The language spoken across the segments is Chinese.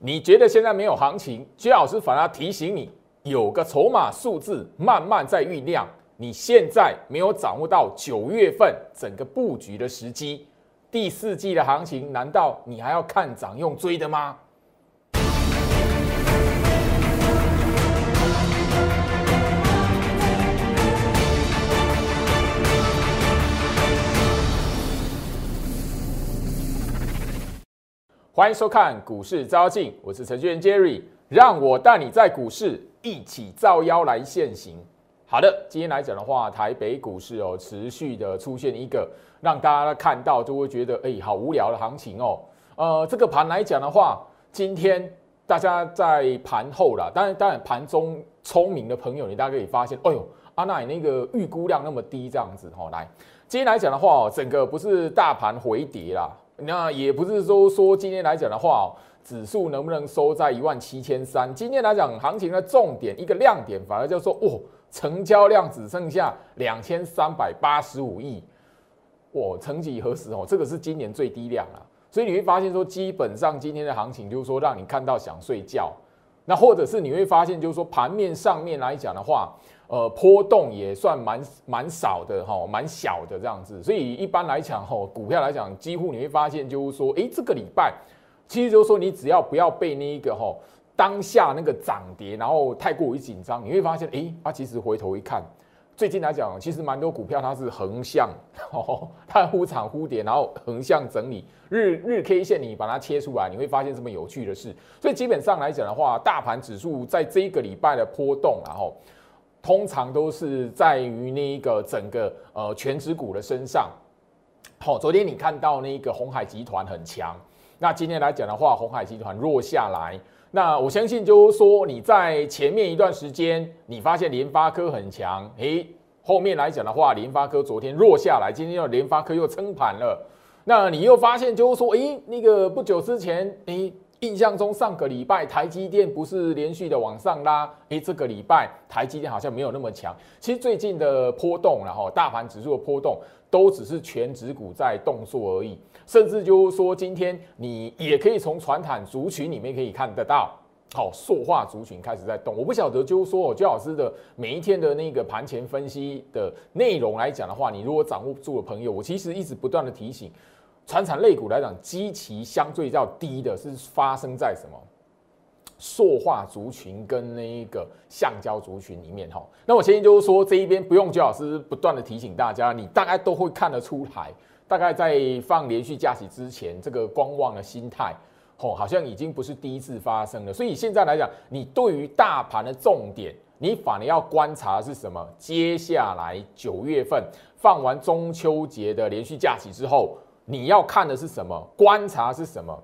你觉得现在没有行情，薛老师反而提醒你，有个筹码数字慢慢在酝酿。你现在没有掌握到九月份整个布局的时机，第四季的行情，难道你还要看涨用追的吗？欢迎收看股市招镜，我是程序员 Jerry，让我带你在股市一起造妖来现行。好的，今天来讲的话，台北股市哦，持续的出现一个让大家看到就会觉得哎，好无聊的行情哦。呃，这个盘来讲的话，今天大家在盘后啦，当然当然盘中聪明的朋友，你大家可以发现，哎呦，阿奈那个预估量那么低，这样子哦，来，今天来讲的话哦，整个不是大盘回跌啦。那也不是说说今天来讲的话，指数能不能收在一万七千三？今天来讲行情的重点一个亮点，反而就说哦，成交量只剩下两千三百八十五亿，哇，曾几何时哦，这个是今年最低量啊！所以你会发现说，基本上今天的行情就是说让你看到想睡觉，那或者是你会发现就是说盘面上面来讲的话。呃，波动也算蛮蛮少的哈，蛮小的这样子，所以一般来讲哈，股票来讲，几乎你会发现就是说，哎，这个礼拜，其实就是说你只要不要被那一个哈当下那个涨跌，然后太过于紧张，你会发现，哎，它其实回头一看，最近来讲，其实蛮多股票它是横向哦，它忽涨忽跌，然后横向整理，日日 K 线你把它切出来，你会发现这么有趣的事。所以基本上来讲的话，大盘指数在这一个礼拜的波动，然后。通常都是在于那一个整个呃全指股的身上。好，昨天你看到那个红海集团很强，那今天来讲的话，红海集团弱下来。那我相信就是说你在前面一段时间，你发现联发科很强，诶，后面来讲的话，联发科昨天弱下来，今天又联发科又撑盘了。那你又发现就是说，诶，那个不久之前，诶。印象中上个礼拜台积电不是连续的往上拉，诶，这个礼拜台积电好像没有那么强。其实最近的波动，然后大盘指数的波动，都只是全指股在动作而已。甚至就是说，今天你也可以从传产族群里面可以看得到，好，塑化族群开始在动。我不晓得就是说，我焦老师的每一天的那个盘前分析的内容来讲的话，你如果掌握住的朋友，我其实一直不断的提醒。传产类股来讲，基期相对较低的是发生在什么？塑化族群跟那一个橡胶族群里面哈。那我先就是说，这一边不用焦老师不断的提醒大家，你大概都会看得出来。大概在放连续假期之前，这个观望的心态，吼，好像已经不是第一次发生了。所以现在来讲，你对于大盘的重点，你反而要观察是什么？接下来九月份放完中秋节的连续假期之后。你要看的是什么？观察是什么？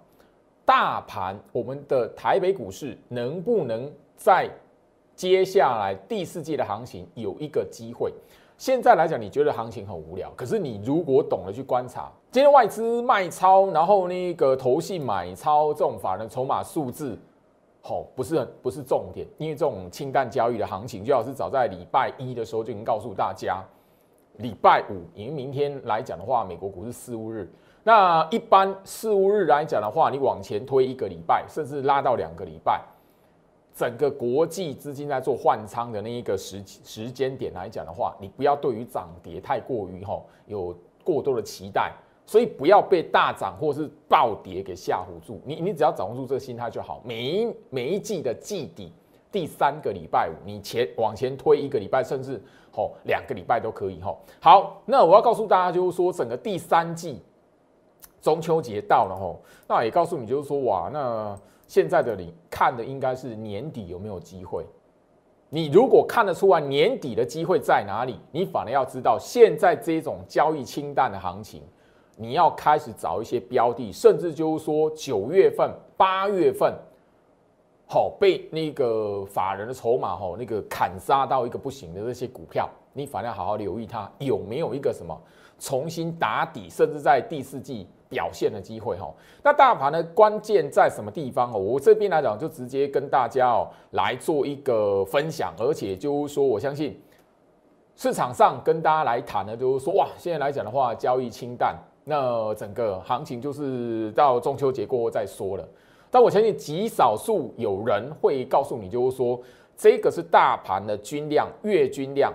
大盘，我们的台北股市能不能在接下来第四季的行情有一个机会？现在来讲，你觉得行情很无聊，可是你如果懂得去观察，今天外资卖超，然后那个投信买超，这种法人筹码数字，好，不是很不是重点，因为这种清淡交易的行情，最好是早在礼拜一的时候就已经告诉大家。礼拜五，因为明天来讲的话，美国股市四五日。那一般四五日来讲的话，你往前推一个礼拜，甚至拉到两个礼拜，整个国际资金在做换仓的那一个时时间点来讲的话，你不要对于涨跌太过于吼有过多的期待，所以不要被大涨或是暴跌给吓唬住。你你只要掌握住这个心态就好。每一每一季的季底。第三个礼拜五，你前往前推一个礼拜，甚至吼两个礼拜都可以吼。好，那我要告诉大家，就是说整个第三季中秋节到了吼，那也告诉你，就是说哇，那现在的你看的应该是年底有没有机会？你如果看得出来年底的机会在哪里，你反而要知道现在这种交易清淡的行情，你要开始找一些标的，甚至就是说九月份、八月份。好，被那个法人的筹码哈，那个砍杀到一个不行的这些股票，你反而要好好留意它有没有一个什么重新打底，甚至在第四季表现的机会哈。那大盘的关键在什么地方哦？我这边来讲就直接跟大家哦来做一个分享，而且就是说，我相信市场上跟大家来谈的，就是说哇，现在来讲的话，交易清淡，那整个行情就是到中秋节过后再说了。但我相信极少数有人会告诉你，就是说这个是大盘的均量月均量。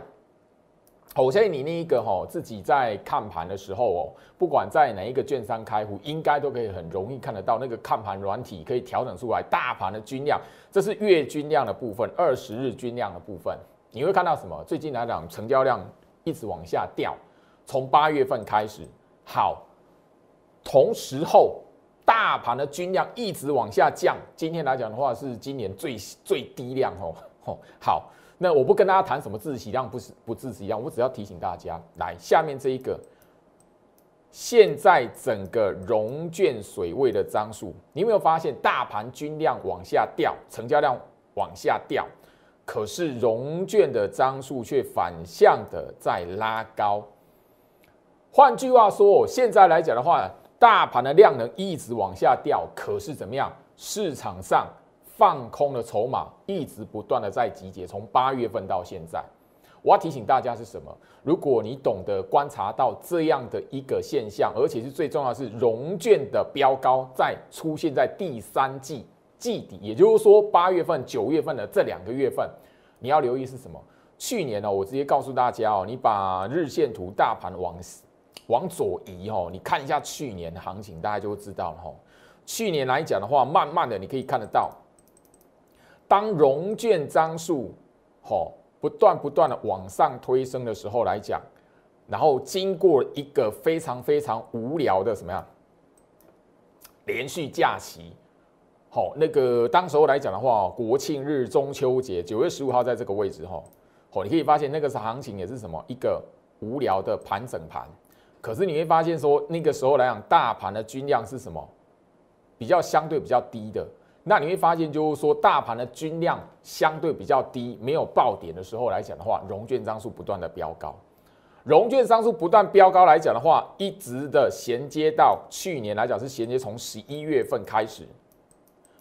我相信你那一个哈，自己在看盘的时候哦，不管在哪一个券商开户，应该都可以很容易看得到那个看盘软体可以调整出来大盘的均量，这是月均量的部分，二十日均量的部分，你会看到什么？最近来讲，成交量一直往下掉，从八月份开始，好，同时候大盘的均量一直往下降，今天来讲的话是今年最最低量哦，哦，好。那我不跟大家谈什么自息量不是不自息量，我只要提醒大家，来下面这一个，现在整个融券水位的张数，你有没有发现大盘均量往下掉，成交量往下掉，可是融券的张数却反向的在拉高。换句话说，现在来讲的话，大盘的量能一直往下掉，可是怎么样？市场上。放空的筹码一直不断的在集结，从八月份到现在，我要提醒大家是什么？如果你懂得观察到这样的一个现象，而且是最重要的是融券的标高在出现在第三季季底，也就是说八月份、九月份的这两个月份，你要留意是什么？去年呢，我直接告诉大家哦，你把日线图大盘往往左移哦，你看一下去年的行情，大家就会知道了哈。去年来讲的话，慢慢的你可以看得到。当融券张数，吼不断不断的往上推升的时候来讲，然后经过一个非常非常无聊的什么样连续假期，好，那个当时候来讲的话，国庆日、中秋节，九月十五号在这个位置，吼，好，你可以发现那个是行情也是什么一个无聊的盘整盘，可是你会发现说那个时候来讲，大盘的均量是什么比较相对比较低的。那你会发现，就是说，大盘的均量相对比较低，没有爆点的时候来讲的话，融券张数不断的飙高，融券张数不断飙高来讲的话，一直的衔接到去年来讲是衔接从十一月份开始，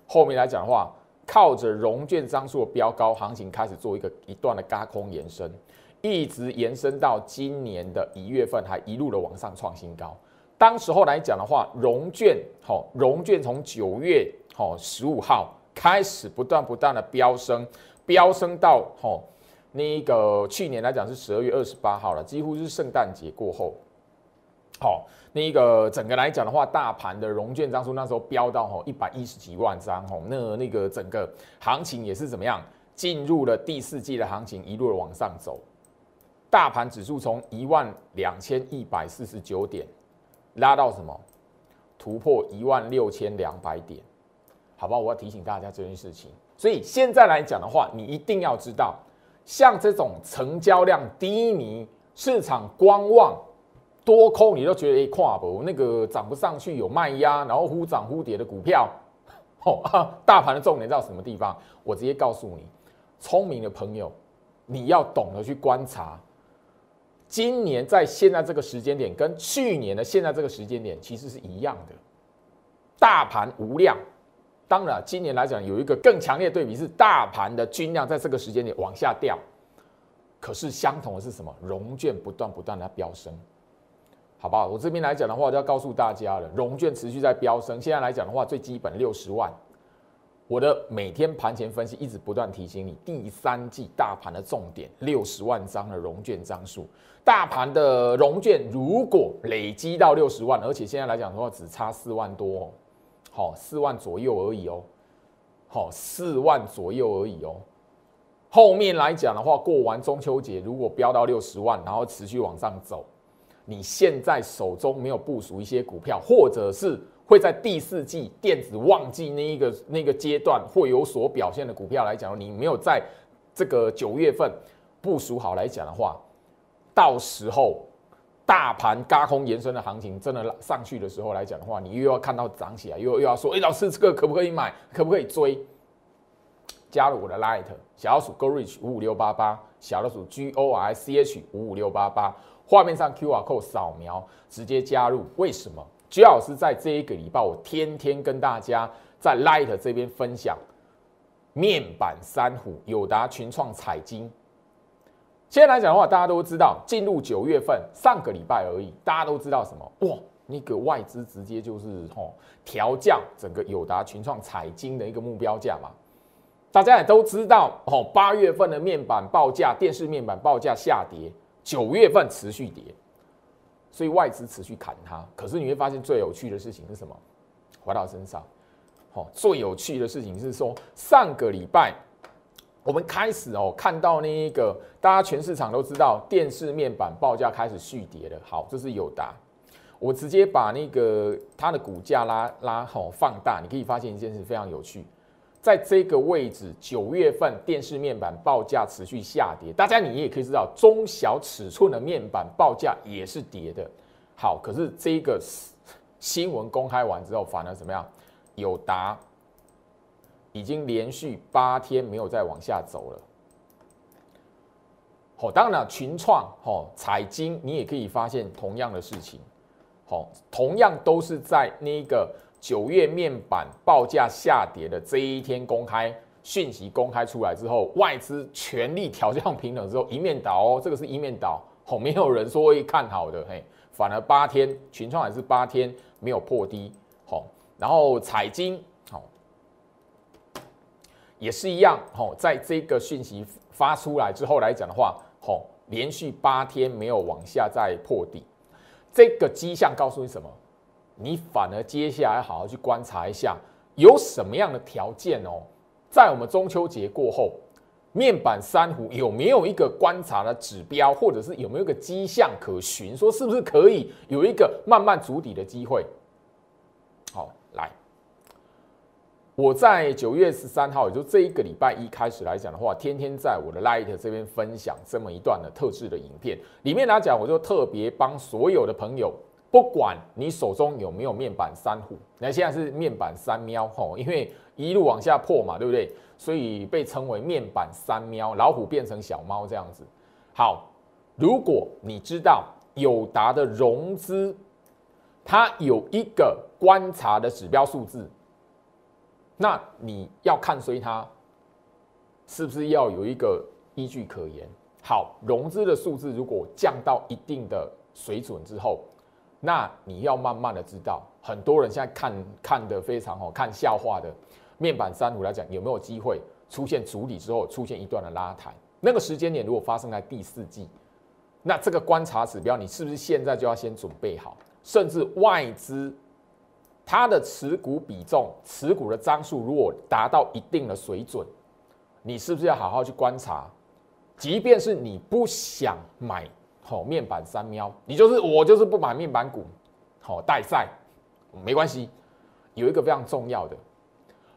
后面来讲的话，靠着融券张数的飙高，行情开始做一个一段的高空延伸，一直延伸到今年的一月份，还一路的往上创新高。当时候来讲的话，融券好，融券从九月。哦，十五号开始不断不断的飙升，飙升到哦，那个去年来讲是十二月二十八号了，几乎是圣诞节过后。好，那个整个来讲的话，大盘的融券张数那时候飙到吼一百一十几万张，吼那那个整个行情也是怎么样，进入了第四季的行情，一路的往上走，大盘指数从一万两千一百四十九点拉到什么，突破一万六千两百点。好吧，我要提醒大家这件事情。所以现在来讲的话，你一定要知道，像这种成交量低迷、市场观望、多空，你都觉得哎跨博那个涨不上去有卖压，然后忽涨忽跌的股票，哦，大盘的重点在什么地方？我直接告诉你，聪明的朋友，你要懂得去观察，今年在现在这个时间点，跟去年的现在这个时间点其实是一样的，大盘无量。当然，今年来讲有一个更强烈对比是大盘的均量在这个时间点往下掉，可是相同的是什么？融券不断不断的飙升，好不好？我这边来讲的话，就要告诉大家了，融券持续在飙升。现在来讲的话，最基本六十万，我的每天盘前分析一直不断提醒你，第三季大盘的重点六十万张的融券张数，大盘的融券如果累积到六十万，而且现在来讲的话只差四万多。哦好，四万左右而已哦。好，四万左右而已哦。后面来讲的话，过完中秋节，如果飙到六十万，然后持续往上走，你现在手中没有部署一些股票，或者是会在第四季电子旺季那一个那个阶段会有所表现的股票来讲，你没有在这个九月份部署好来讲的话，到时候。大盘高空延伸的行情真的上去的时候来讲的话，你又要看到涨起来，又又要说，哎，老师这个可不可以买？可不可以追？加入我的 Light 小老鼠 Go Reach 五五六八八，小老鼠 G O R C H 五五六八八，画面上 QR code 扫描直接加入。为什么？居老师在这一个礼拜，我天天跟大家在 Light 这边分享面板三虎、友达、群创、彩金。现在来讲的话，大家都知道，进入九月份，上个礼拜而已，大家都知道什么？哇，那个外资直接就是吼调降整个友达群创彩金的一个目标价嘛。大家也都知道哦，八月份的面板报价，电视面板报价下跌，九月份持续跌，所以外资持续砍它。可是你会发现最有趣的事情是什么？回到身上，哦，最有趣的事情是说上个礼拜我们开始哦看到那一个大家全市场都知道电视面板报价开始续跌了。好，这是友达，我直接把那个它的股价拉拉好放大，你可以发现一件事非常有趣。在这个位置，九月份电视面板报价持续下跌，大家你也可以知道，中小尺寸的面板报价也是跌的。好，可是这个新闻公开完之后，反而怎么样？友达已经连续八天没有再往下走了。好，当然了，群创、哦彩金，你也可以发现同样的事情。好，同样都是在那个。九月面板报价下跌的这一天公开讯息公开出来之后，外资全力调降平等之后一面倒哦，这个是一面倒哦，没有人说会看好的嘿，反而八天群创还是八天没有破低好，然后彩金好也是一样好，在这个讯息发出来之后来讲的话，好连续八天没有往下再破底，这个迹象告诉你什么？你反而接下来好好去观察一下，有什么样的条件哦，在我们中秋节过后，面板珊瑚有没有一个观察的指标，或者是有没有一个迹象可循，说是不是可以有一个慢慢筑底的机会？好，来，我在九月十三号，也就这一个礼拜一开始来讲的话，天天在我的 Light 这边分享这么一段的特制的影片，里面来讲，我就特别帮所有的朋友。不管你手中有没有面板三虎，那现在是面板三喵吼，因为一路往下破嘛，对不对？所以被称为面板三喵，老虎变成小猫这样子。好，如果你知道友达的融资，它有一个观察的指标数字，那你要看衰它，是不是要有一个依据可言？好，融资的数字如果降到一定的水准之后。那你要慢慢的知道，很多人现在看看的非常好，看笑话的面板三五来讲，有没有机会出现主底之后出现一段的拉抬？那个时间点如果发生在第四季，那这个观察指标你是不是现在就要先准备好？甚至外资它的持股比重、持股的张数如果达到一定的水准，你是不是要好好去观察？即便是你不想买。好，面板三喵，你就是我就是不买面板股，好代赛没关系。有一个非常重要的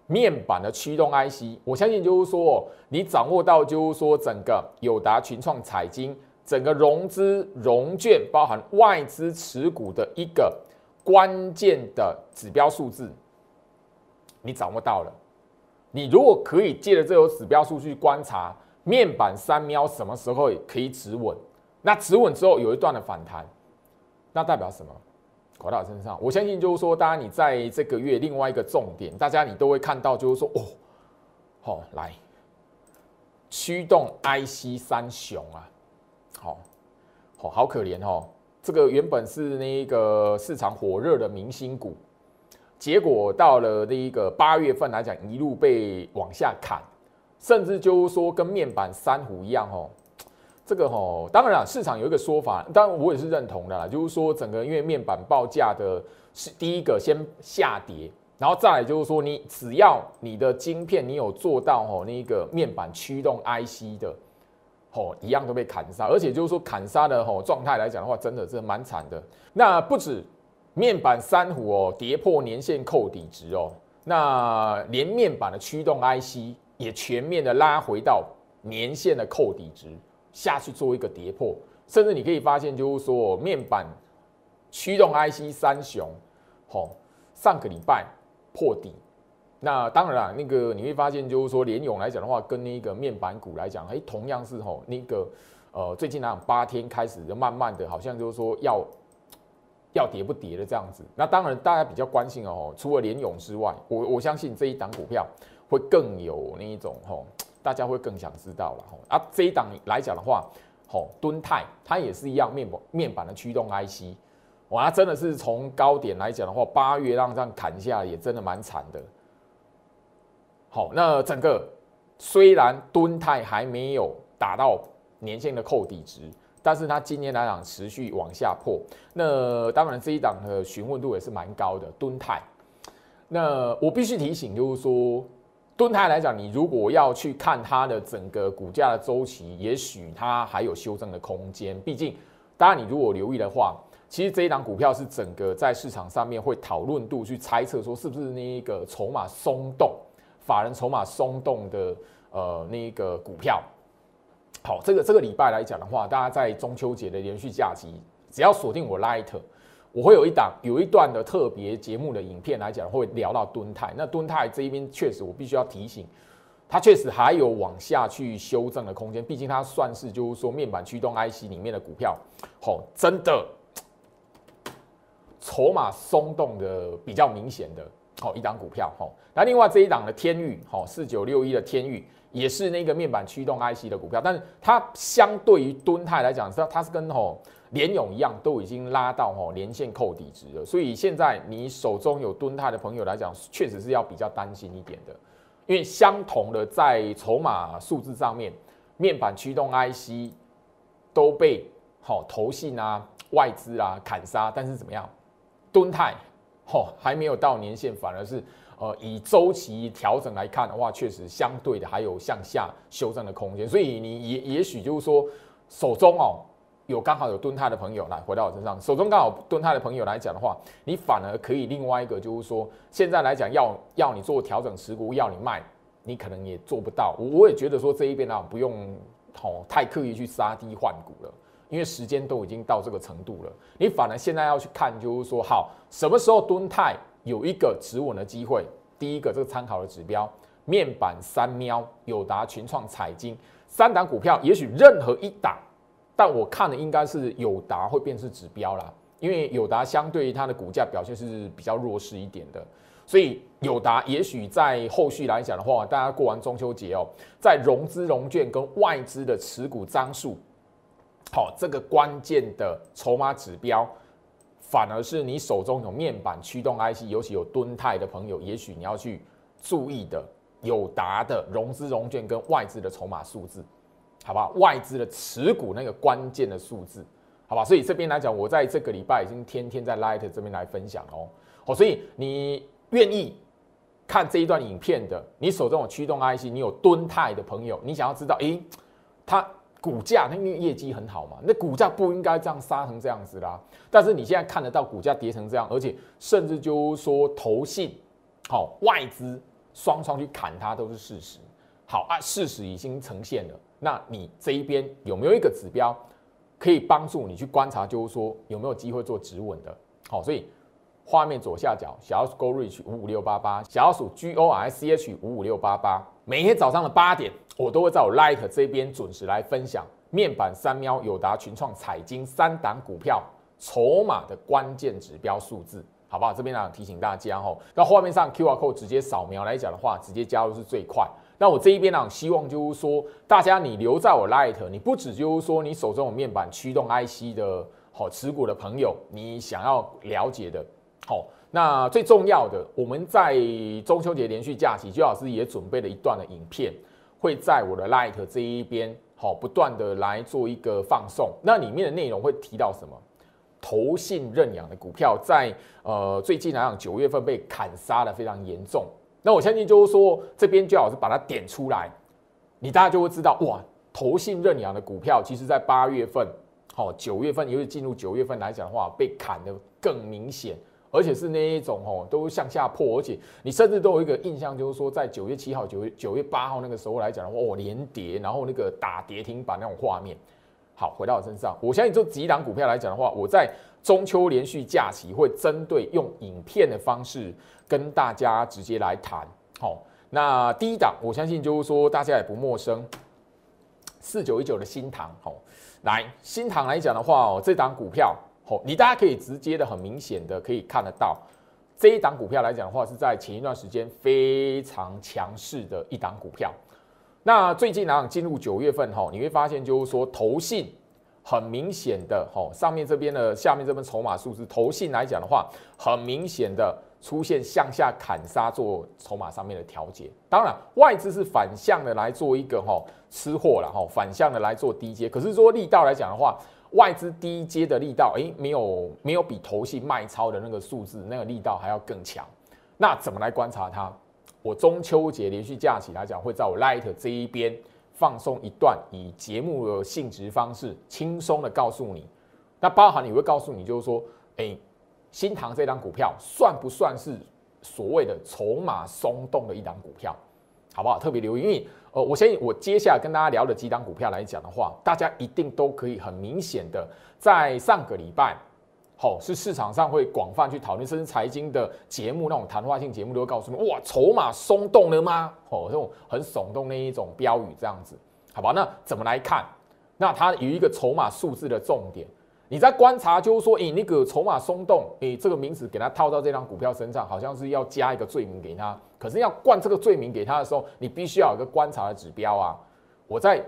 面板的驱动 IC，我相信就是说，你掌握到就是说整个友达、群创、彩金整个融资融券，包含外资持股的一个关键的指标数字，你掌握到了。你如果可以借着这个指标数据观察面板三喵什么时候可以止稳。那止稳之后有一段的反弹，那代表什么？回到身上，我相信就是说，大家你在这个月另外一个重点，大家你都会看到，就是说，哦，好来驱动 IC 三雄啊，好，好好可怜哦。这个原本是那个市场火热的明星股，结果到了那一个八月份来讲，一路被往下砍，甚至就是说跟面板三虎一样哦。这个吼，当然了，市场有一个说法，当然我也是认同的啦，就是说整个因为面板报价的是第一个先下跌，然后再来就是说你只要你的晶片你有做到吼那个面板驱动 IC 的，吼一样都被砍杀，而且就是说砍杀的吼状态来讲的话，真的是蛮惨的。那不止面板三虎哦跌破年线扣底值哦，那连面板的驱动 IC 也全面的拉回到年线的扣底值。下去做一个跌破，甚至你可以发现，就是说面板驱动 IC 三雄，吼，上个礼拜破底。那当然啦，那个你会发现，就是说联勇来讲的话，跟那个面板股来讲，哎，同样是吼那个呃，最近那八天开始就慢慢的，好像就是说要要跌不跌的这样子。那当然大家比较关心哦，除了联勇之外，我我相信这一档股票会更有那一种吼。大家会更想知道了吼啊，这一档来讲的话，吼敦泰它也是一样面板面板的驱动 IC，哇，真的是从高点来讲的话，八月让这样砍下也真的蛮惨的。好，那整个虽然吨泰还没有达到年线的扣底值，但是它今年来讲持续往下破。那当然这一档的询问度也是蛮高的，吨泰。那我必须提醒，就是说，吨泰来讲，你如果要去看它的整个股价的周期，也许它还有修正的空间。毕竟，当然你如果留意的话。其实这一档股票是整个在市场上面会讨论度去猜测说是不是那一个筹码松动，法人筹码松动的呃那一个股票。好，这个这个礼拜来讲的话，大家在中秋节的连续假期，只要锁定我 Light，我会有一档有一段的特别节目的影片来讲，会聊到敦泰。那敦泰这一边确实我必须要提醒，它确实还有往下去修正的空间，毕竟它算是就是说面板驱动 IC 里面的股票。好，真的。筹码松动的比较明显的，好一档股票，好，那另外这一档的天域，好四九六一的天域，也是那个面板驱动 IC 的股票，但是它相对于敦泰来讲，它它是跟吼联勇一样，都已经拉到吼连线扣底值了，所以现在你手中有敦泰的朋友来讲，确实是要比较担心一点的，因为相同的在筹码数字上面，面板驱动 IC 都被好投信啊、外资啊砍杀，但是怎么样？吨泰，吼还没有到年限，反而是呃以周期调整来看的话，确实相对的还有向下修正的空间。所以你也也许就是说手中哦有刚好有蹲泰的朋友来回到我身上，手中刚好蹲泰的朋友来讲的话，你反而可以另外一个就是说现在来讲要要你做调整持股，要你卖，你可能也做不到。我我也觉得说这一边呢不用吼太刻意去杀低换股了。因为时间都已经到这个程度了，你反而现在要去看，就是说，好，什么时候蹲泰有一个止稳的机会？第一个，这个参考的指标，面板三喵、友达、群创、彩金三档股票，也许任何一档，但我看的应该是友达会变成指标啦，因为友达相对于它的股价表现是比较弱势一点的，所以友达也许在后续来讲的话，大家过完中秋节哦，在融资融券跟外资的持股张数。好，这个关键的筹码指标，反而是你手中有面板驱动 IC，尤其有吨泰的朋友，也许你要去注意的，友达的融资融券跟外资的筹码数字，好吧？外资的持股那个关键的数字，好吧？所以这边来讲，我在这个礼拜已经天天在 Light 这边来分享哦。好，所以你愿意看这一段影片的，你手中有驱动 IC，你有吨泰的朋友，你想要知道，诶，它。股价，它因为业绩很好嘛，那股价不应该这样杀成这样子啦。但是你现在看得到股价跌成这样，而且甚至就说投信、好外资双双去砍它都是事实。好啊，事实已经呈现了。那你这一边有没有一个指标可以帮助你去观察，就是说有没有机会做止稳的？好，所以画面左下角小要鼠 Go Reach 五五六八八，小要鼠 G O R C H 五五六八八。每天早上的八点，我都会在我 Light 这边准时来分享面板三喵、友达、群创、彩金三档股票筹码的关键指标数字，好不好？这边呢提醒大家哦，那画面上 QR code 直接扫描来讲的话，直接加入是最快。那我这一边呢，希望就是说，大家你留在我 Light，你不只就是说你手中有面板驱动 IC 的好持股的朋友，你想要了解的，好。那最重要的，我们在中秋节连续假期，周老师也准备了一段的影片，会在我的 Light 这一边，好不断的来做一个放送。那里面的内容会提到什么？投信认养的股票，在呃最近来讲，九月份被砍杀的非常严重。那我相信就是说，这边最好是把它点出来，你大家就会知道，哇，投信认养的股票，其实在八月份，好九月份，尤其进入九月份来讲的话，被砍的更明显。而且是那一种哦，都向下破，而且你甚至都有一个印象，就是说在九月七号、九月九月八号那个时候来讲的话，哦，连跌，然后那个打跌停板那种画面。好，回到我身上，我相信这几档股票来讲的话，我在中秋连续假期会针对用影片的方式跟大家直接来谈。好，那第一档，我相信就是说大家也不陌生，四九一九的新塘。好，来新塘来讲的话哦，这档股票。你大家可以直接的、很明显的可以看得到，这一档股票来讲的话，是在前一段时间非常强势的一档股票。那最近呢，进入九月份哈，你会发现就是说，投信很明显的吼，上面这边的下面这边筹码数字，投信来讲的话，很明显的出现向下砍杀做筹码上面的调节。当然，外资是反向的来做一个吼吃货了吼，反向的来做低阶。可是说力道来讲的话，外资低阶的力道，诶，没有没有比投信卖超的那个数字那个力道还要更强。那怎么来观察它？我中秋节连续假期来讲，会在我 Light 这一边。放松一段，以节目的性质方式，轻松的告诉你。那包含你会告诉你，就是说，哎，新塘这张股票算不算是所谓的筹码松动的一档股票，好不好？特别留意，因为呃，我相信我接下来跟大家聊的几档股票来讲的话，大家一定都可以很明显的在上个礼拜。好，是市场上会广泛去讨论，甚至财经的节目那种谈话性节目都会告诉你，哇，筹码松动了吗？哦，这种很耸动那一种标语这样子，好吧？那怎么来看？那它有一个筹码数字的重点，你在观察，就是说，诶，那个筹码松动，诶，这个名词给它套到这张股票身上，好像是要加一个罪名给它。可是要冠这个罪名给它的时候，你必须要有一个观察的指标啊。我在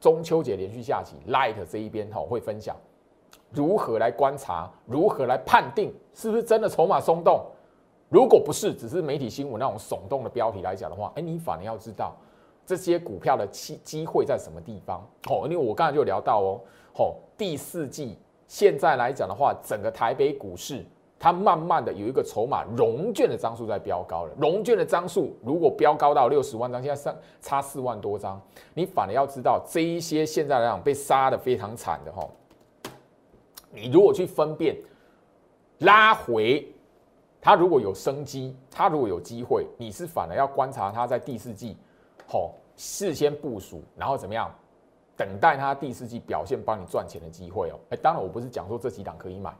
中秋节连续下棋 Light 这一边哈会分享。如何来观察？如何来判定是不是真的筹码松动？如果不是，只是媒体新闻那种耸动的标题来讲的话，哎，你反而要知道这些股票的机机会在什么地方。哦，因为我刚才就聊到哦，哦，第四季现在来讲的话，整个台北股市它慢慢的有一个筹码融券的张数在飙高了。融券的张数如果飙高到六十万张，现在上差四万多张，你反而要知道这一些现在来讲被杀的非常惨的哈。你如果去分辨拉回，它如果有生机，它如果有机会，你是反而要观察它在第四季，吼，事先部署，然后怎么样，等待它第四季表现，帮你赚钱的机会哦。哎，当然我不是讲说这几档可以买，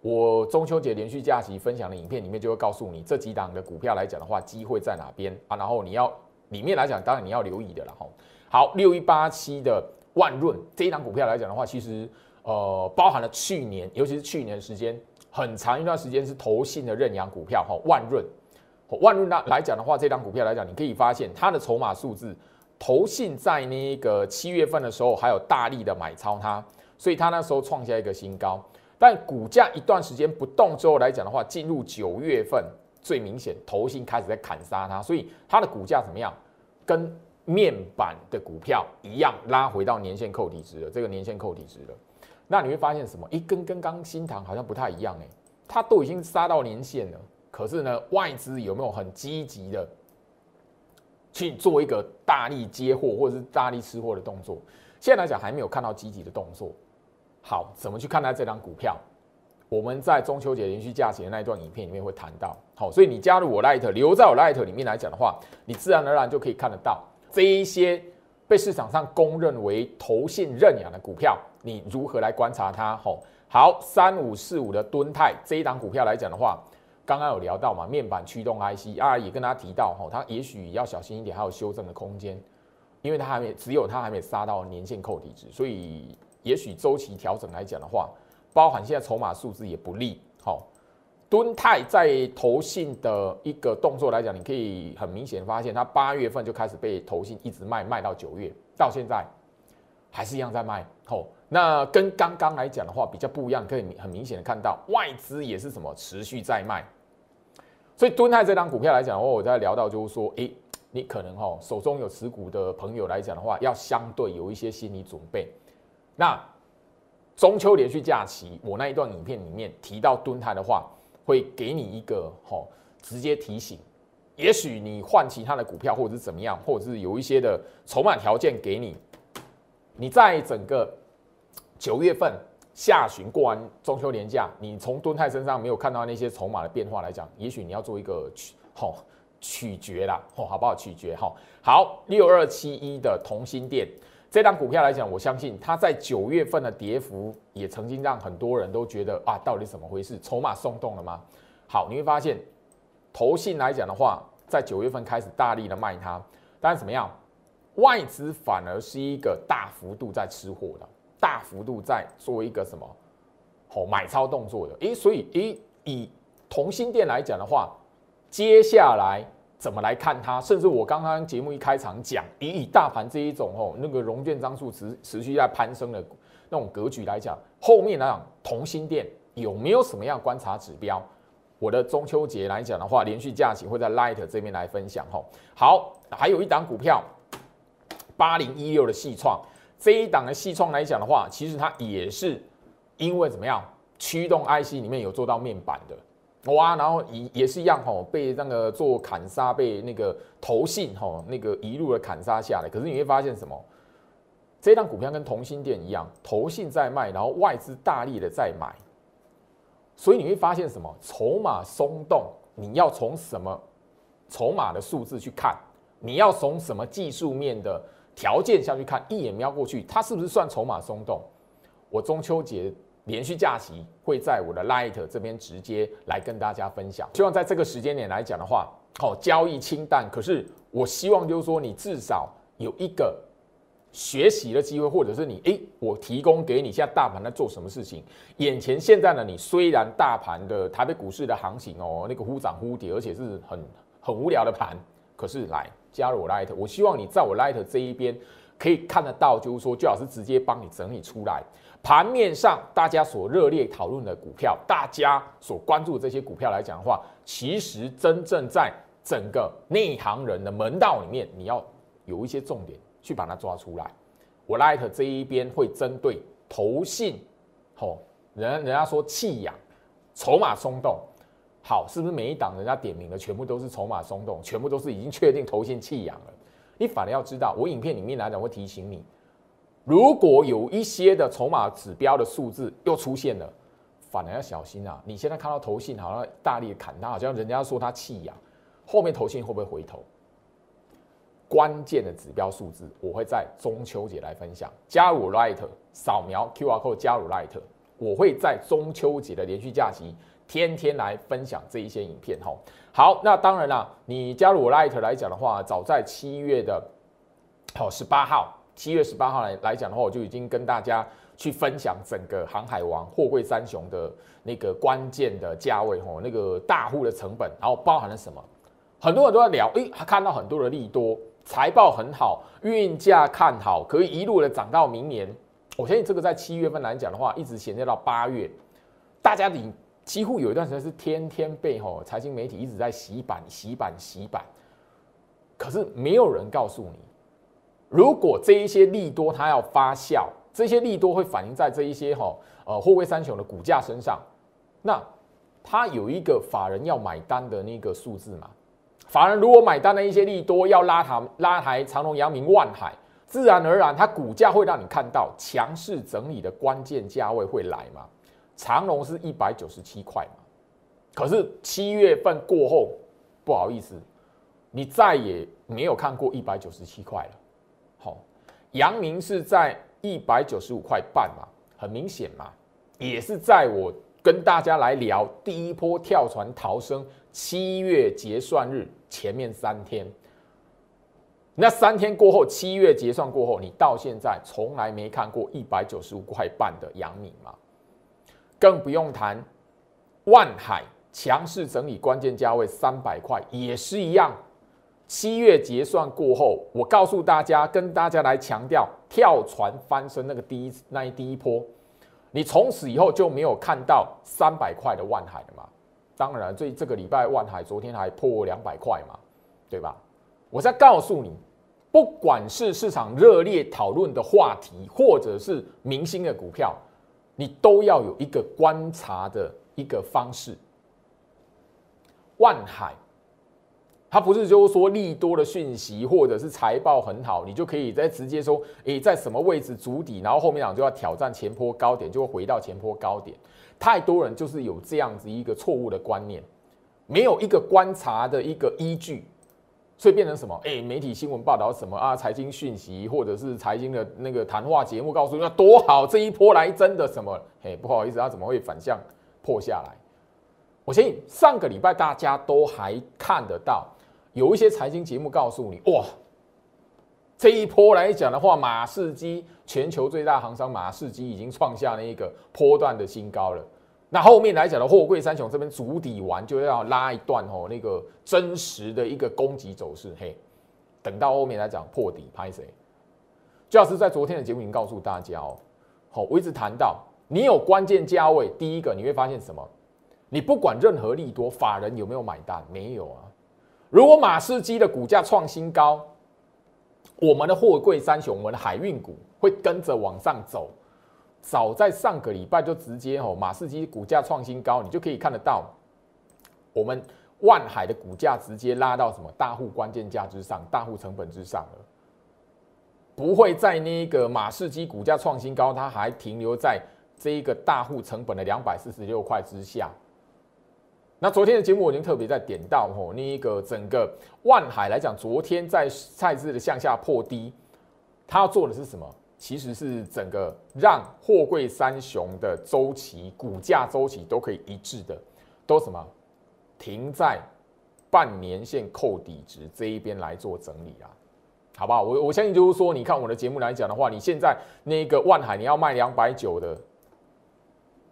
我中秋节连续假期分享的影片里面就会告诉你这几档的股票来讲的话，机会在哪边啊？然后你要里面来讲，当然你要留意的了吼。好，六一八七的万润这一档股票来讲的话，其实。呃，包含了去年，尤其是去年时间很长一段时间是投信的认养股票哈，万润，万润那来讲的话，这张股票来讲，你可以发现它的筹码数字，投信在那个七月份的时候还有大力的买超它，所以它那时候创下一个新高。但股价一段时间不动之后来讲的话，进入九月份最明显，投信开始在砍杀它，所以它的股价怎么样？跟面板的股票一样，拉回到年限扣底值了，这个年限扣底值了。那你会发现什么？一根跟刚新塘好像不太一样哎，它都已经杀到年线了，可是呢，外资有没有很积极的去做一个大力接货或者是大力吃货的动作？现在来讲还没有看到积极的动作。好，怎么去看待这张股票？我们在中秋节连续假期的那一段影片里面会谈到。好，所以你加入我 Light，留在我 Light 里面来讲的话，你自然而然就可以看得到这一些被市场上公认为投信认养的股票。你如何来观察它？吼，好，三五四五的敦泰这一档股票来讲的话，刚刚有聊到嘛，面板驱动 IC 啊，也跟他提到，吼，它也许要小心一点，还有修正的空间，因为它还没只有它还没杀到年线扣底值，所以也许周期调整来讲的话，包含现在筹码数字也不利。好，敦泰在投信的一个动作来讲，你可以很明显发现，它八月份就开始被投信一直卖，卖到九月，到现在还是一样在卖。吼。那跟刚刚来讲的话比较不一样，可以很明显的看到外资也是什么持续在卖，所以敦泰这张股票来讲的话，我在聊到就是说，哎，你可能哈手中有持股的朋友来讲的话，要相对有一些心理准备。那中秋连续假期，我那一段影片里面提到敦泰的话，会给你一个哈直接提醒，也许你换其他的股票或者是怎么样，或者是有一些的筹码条件给你，你在整个。九月份下旬过完中秋年假，你从敦泰身上没有看到那些筹码的变化来讲，也许你要做一个取好取决啦，哦，好不好取决哈？好，六二七一的同心店这档股票来讲，我相信它在九月份的跌幅也曾经让很多人都觉得啊，到底怎么回事？筹码松动了吗？好，你会发现投信来讲的话，在九月份开始大力的卖它，但是怎么样？外资反而是一个大幅度在吃货的。大幅度在做一个什么好买超动作的，诶，所以诶，以同心店来讲的话，接下来怎么来看它？甚至我刚刚节目一开场讲，以以大盘这一种哦，那个融券张数持持续在攀升的那种格局来讲，后面来讲同心店有没有什么样观察指标？我的中秋节来讲的话，连续假期会在 Light 这边来分享吼。好，还有一档股票，八零一六的细创，这一档的细创来讲的话，其实它也是因为怎么样，驱动 IC 里面有做到面板的，哇，然后也也是一样吼，被那个做砍杀，被那个投信吼那个一路的砍杀下来。可是你会发现什么？这档股票跟同心店一样，投信在卖，然后外资大力的在买。所以你会发现什么？筹码松动，你要从什么筹码的数字去看？你要从什么技术面的条件下去看？一眼瞄过去，它是不是算筹码松动？我中秋节连续假期会在我的 Light 这边直接来跟大家分享。希望在这个时间点来讲的话，好交易清淡。可是我希望就是说，你至少有一个。学习的机会，或者是你诶，我提供给你，现在大盘在做什么事情？眼前现在呢，你虽然大盘的台北股市的行情哦，那个忽涨忽跌，而且是很很无聊的盘，可是来加入我 Light，我希望你在我 Light 这一边可以看得到，就是说，最好是直接帮你整理出来盘面上大家所热烈讨论的股票，大家所关注的这些股票来讲的话，其实真正在整个内行人的门道里面，你要有一些重点。去把它抓出来。我 Light 这一边会针对投信，吼，人人家说弃养，筹码松动，好，是不是每一档人家点名的全部都是筹码松动，全部都是已经确定投信弃养了？你反而要知道，我影片里面来讲会提醒你，如果有一些的筹码指标的数字又出现了，反而要小心啊！你现在看到投信好像大力砍它，好像人家说它弃养，后面投信会不会回头？关键的指标数字，我会在中秋节来分享。加入 Light，扫描 QR code 加入 Light，我会在中秋节的连续假期，天天来分享这一些影片。哈，好，那当然啦，你加入我 Light 来讲的话，早在七月的，好十八号，七月十八号来来讲的话，我就已经跟大家去分享整个航海王、货柜三雄的那个关键的价位，吼，那个大户的成本，然后包含了什么？很多人都在聊，诶，看到很多的利多。财报很好，运价看好，可以一路的涨到明年。我相信这个在七月份来讲的话，一直衔接到八月，大家你几乎有一段时间是天天被吼财经媒体一直在洗版、洗版、洗版。可是没有人告诉你，如果这一些利多它要发酵，这些利多会反映在这一些哈呃货柜三雄的股价身上，那它有一个法人要买单的那个数字嘛？法人，如果买单的一些利多要拉抬拉抬长隆、阳明、万海，自然而然，它股价会让你看到强势整理的关键价位会来嘛？长隆是一百九十七块嘛？可是七月份过后，不好意思，你再也没有看过一百九十七块了。好，阳明是在一百九十五块半嘛？很明显嘛，也是在我跟大家来聊第一波跳船逃生。七月结算日前面三天，那三天过后，七月结算过后，你到现在从来没看过一百九十五块半的阳明嘛？更不用谈万海强势整理关键价位三百块也是一样。七月结算过后，我告诉大家，跟大家来强调跳船翻身那个第一那一第一波，你从此以后就没有看到三百块的万海了吗？当然，这这个礼拜万海昨天还破两百块嘛，对吧？我在告诉你，不管是市场热烈讨论的话题，或者是明星的股票，你都要有一个观察的一个方式。万海，它不是就是说利多的讯息，或者是财报很好，你就可以再直接说，诶，在什么位置筑底，然后后面两就要挑战前坡高点，就会回到前坡高点。太多人就是有这样子一个错误的观念，没有一个观察的一个依据，所以变成什么？哎，媒体新闻报道什么啊？财经讯息或者是财经的那个谈话节目告诉你多好，这一波来真的什么？嘿，不好意思，它怎么会反向破下来？我相信上个礼拜大家都还看得到，有一些财经节目告诉你，哇，这一波来讲的话，马士基。全球最大航商马士基已经创下了一个波段的新高了。那后面来讲的货柜三雄这边主底完，就要拉一段哦，那个真实的一个攻击走势。嘿，等到后面来讲破底拍谁？就老师在昨天的节目已经告诉大家哦，好，我一直谈到你有关键价位，第一个你会发现什么？你不管任何利多，法人有没有买单？没有啊。如果马士基的股价创新高，我们的货柜三雄，我们的海运股会跟着往上走。早在上个礼拜就直接哦，马士基股价创新高，你就可以看得到，我们万海的股价直接拉到什么大户关键价之上，大户成本之上了。不会在那个马士基股价创新高，它还停留在这一个大户成本的两百四十六块之下。那昨天的节目我已经特别在点到吼，那一个整个万海来讲，昨天在赛制的向下破低，它要做的是什么？其实是整个让货柜三雄的周期、股价周期都可以一致的，都什么停在半年线扣底值这一边来做整理啊，好不好？我我相信就是说，你看我的节目来讲的话，你现在那个万海你要卖两百九的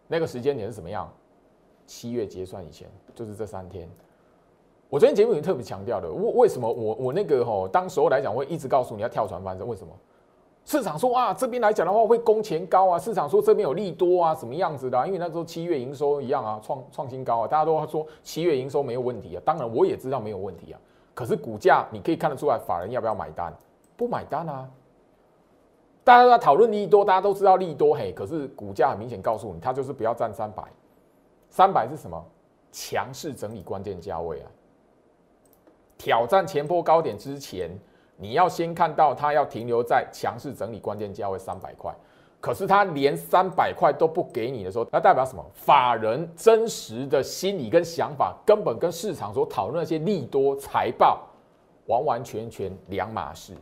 那个时间点是什么样？七月结算以前，就是这三天。我昨天节目已经特别强调了，为为什么我我那个吼，当时候来讲会一直告诉你要跳船翻身，为什么？市场说啊，这边来讲的话会工钱高啊，市场说这边有利多啊，什么样子的？因为那时候七月营收一样啊，创创新高啊，大家都说七月营收没有问题啊。当然我也知道没有问题啊，可是股价你可以看得出来，法人要不要买单？不买单啊！大家都在讨论利多，大家都知道利多嘿，可是股价很明显告诉你，它就是不要占三百。三百是什么？强势整理关键价位啊！挑战前波高点之前，你要先看到它要停留在强势整理关键价位三百块。可是它连三百块都不给你的时候，那代表什么？法人真实的心理跟想法根本跟市场所讨论那些利多财报完完全全两码事。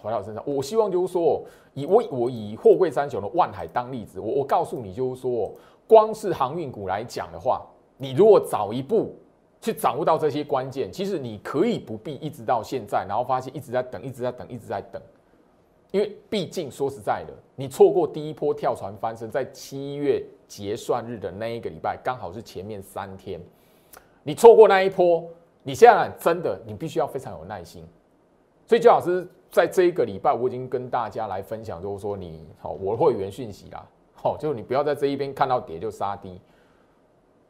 回到我身上，我希望就是说，以我我以货柜三雄的万海当例子，我我告诉你就是说。光是航运股来讲的话，你如果早一步去掌握到这些关键，其实你可以不必一直到现在，然后发现一直在等，一直在等，一直在等。因为毕竟说实在的，你错过第一波跳船翻身，在七月结算日的那一个礼拜，刚好是前面三天，你错过那一波，你现在真的你必须要非常有耐心。所以，周老师在这一个礼拜，我已经跟大家来分享，就是说你好，我会员讯息啦。好，就是你不要在这一边看到跌就杀低。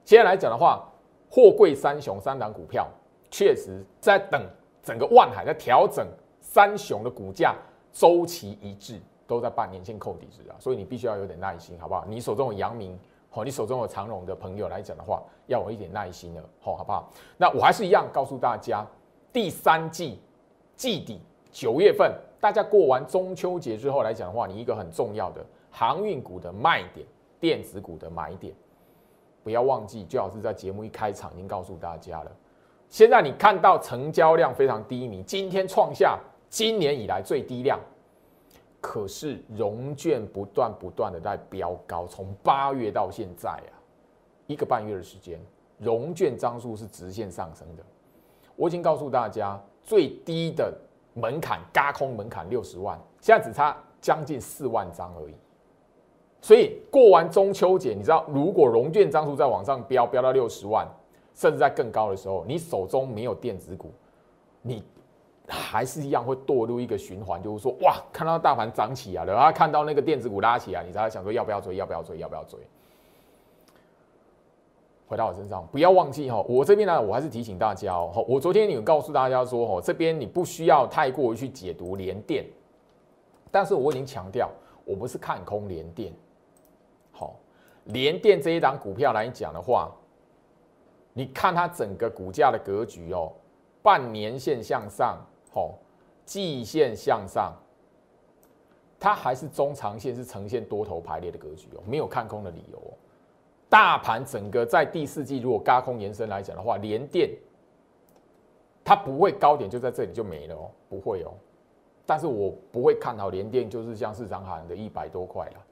现在来讲的话，货柜三雄三档股票确实在等整个万海在调整，三雄的股价周期一致，都在半年线扣底值啊，所以你必须要有点耐心，好不好？你手中有阳明，好，你手中有长荣的朋友来讲的话，要有一点耐心了，好，好不好？那我还是一样告诉大家，第三季季底九月份，大家过完中秋节之后来讲的话，你一个很重要的。航运股的卖点，电子股的买点，不要忘记，最好是在节目一开场已经告诉大家了。现在你看到成交量非常低迷，今天创下今年以来最低量，可是融券不断不断的在飙高，从八月到现在啊，一个半月的时间，融券张数是直线上升的。我已经告诉大家，最低的门槛，嘎空门槛六十万，现在只差将近四万张而已。所以过完中秋节，你知道，如果融券张数再往上飙，飙到六十万，甚至在更高的时候，你手中没有电子股，你还是一样会堕入一个循环，就是说，哇，看到大盘涨起来了，然后看到那个电子股拉起来，你才想说要不要追，要不要追，要不要追？回到我身上，不要忘记哈，我这边呢，我还是提醒大家哦，我昨天有告诉大家说，哦，这边你不需要太过于去解读连电，但是我已经强调，我不是看空连电。联电这一档股票来讲的话，你看它整个股价的格局哦，半年线向上，好，季线向上，它还是中长线是呈现多头排列的格局哦，没有看空的理由哦。大盘整个在第四季如果高空延伸来讲的话，联电它不会高点就在这里就没了哦，不会哦。但是我不会看好联电，就是像市场喊的一百多块了。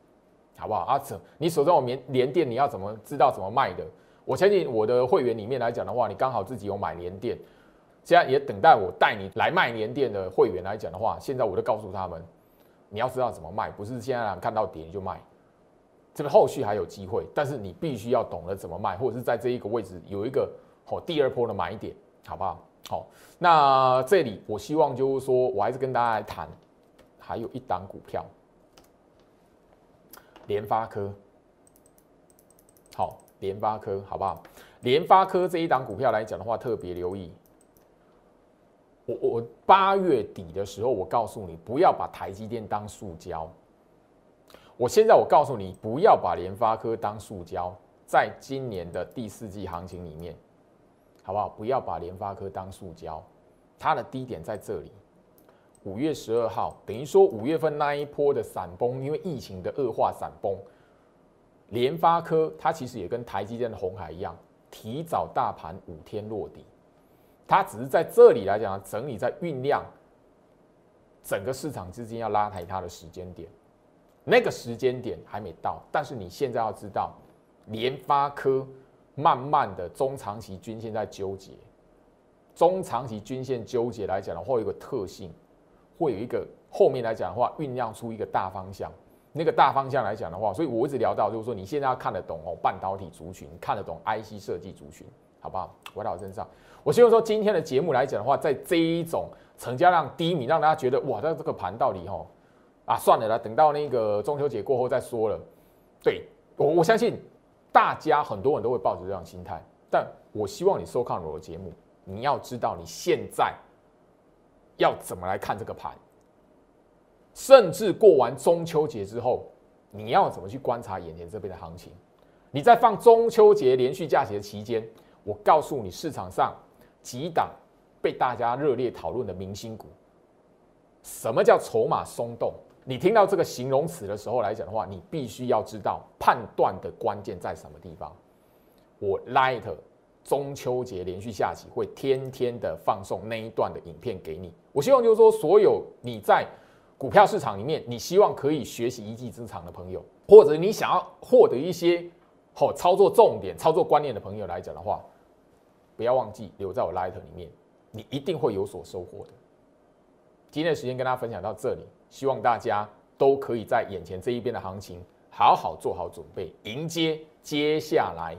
好不好？阿成，你手中有连连电，你要怎么知道怎么卖的？我相信我的会员里面来讲的话，你刚好自己有买连电，现在也等待我带你来卖连电的会员来讲的话，现在我就告诉他们，你要知道怎么卖，不是现在看到跌你就卖，这个后续还有机会，但是你必须要懂得怎么卖，或者是在这一个位置有一个哦第二波的买点，好不好？好，那这里我希望就是说我还是跟大家来谈，还有一档股票。联发科，好，联发科好不好？联发科这一档股票来讲的话，特别留意。我我八月底的时候，我告诉你不要把台积电当塑胶。我现在我告诉你，不要把联发科当塑胶。在今年的第四季行情里面，好不好？不要把联发科当塑胶，它的低点在这里。五月十二号，等于说五月份那一波的闪崩，因为疫情的恶化闪崩，联发科它其实也跟台积电的红海一样，提早大盘五天落底。它只是在这里来讲，整理在酝酿整个市场资金要拉抬它的时间点，那个时间点还没到。但是你现在要知道，联发科慢慢的中长期均线在纠结，中长期均线纠结来讲的话，有一个特性。会有一个后面来讲的话，酝酿出一个大方向。那个大方向来讲的话，所以我一直聊到，就是说你现在要看得懂哦，半导体族群，看得懂 IC 设计族群，好不好？回到我身上，我希望说今天的节目来讲的话，在这一种成交量低迷，让大家觉得哇，那这个盘到底哦，啊，算了啦，等到那个中秋节过后再说了。对我我相信大家很多人都会抱着这样心态，但我希望你收看我的节目，你要知道你现在。要怎么来看这个盘？甚至过完中秋节之后，你要怎么去观察眼前这边的行情？你在放中秋节连续假期的期间，我告诉你市场上几档被大家热烈讨论的明星股，什么叫筹码松动？你听到这个形容词的时候来讲的话，你必须要知道判断的关键在什么地方。我 light。中秋节连续下棋会天天的放送那一段的影片给你。我希望就是说，所有你在股票市场里面，你希望可以学习一技之长的朋友，或者你想要获得一些好操作重点、操作观念的朋友来讲的话，不要忘记留在我 Light 里面，你一定会有所收获的。今天的时间跟大家分享到这里，希望大家都可以在眼前这一边的行情好好做好准备，迎接接下来。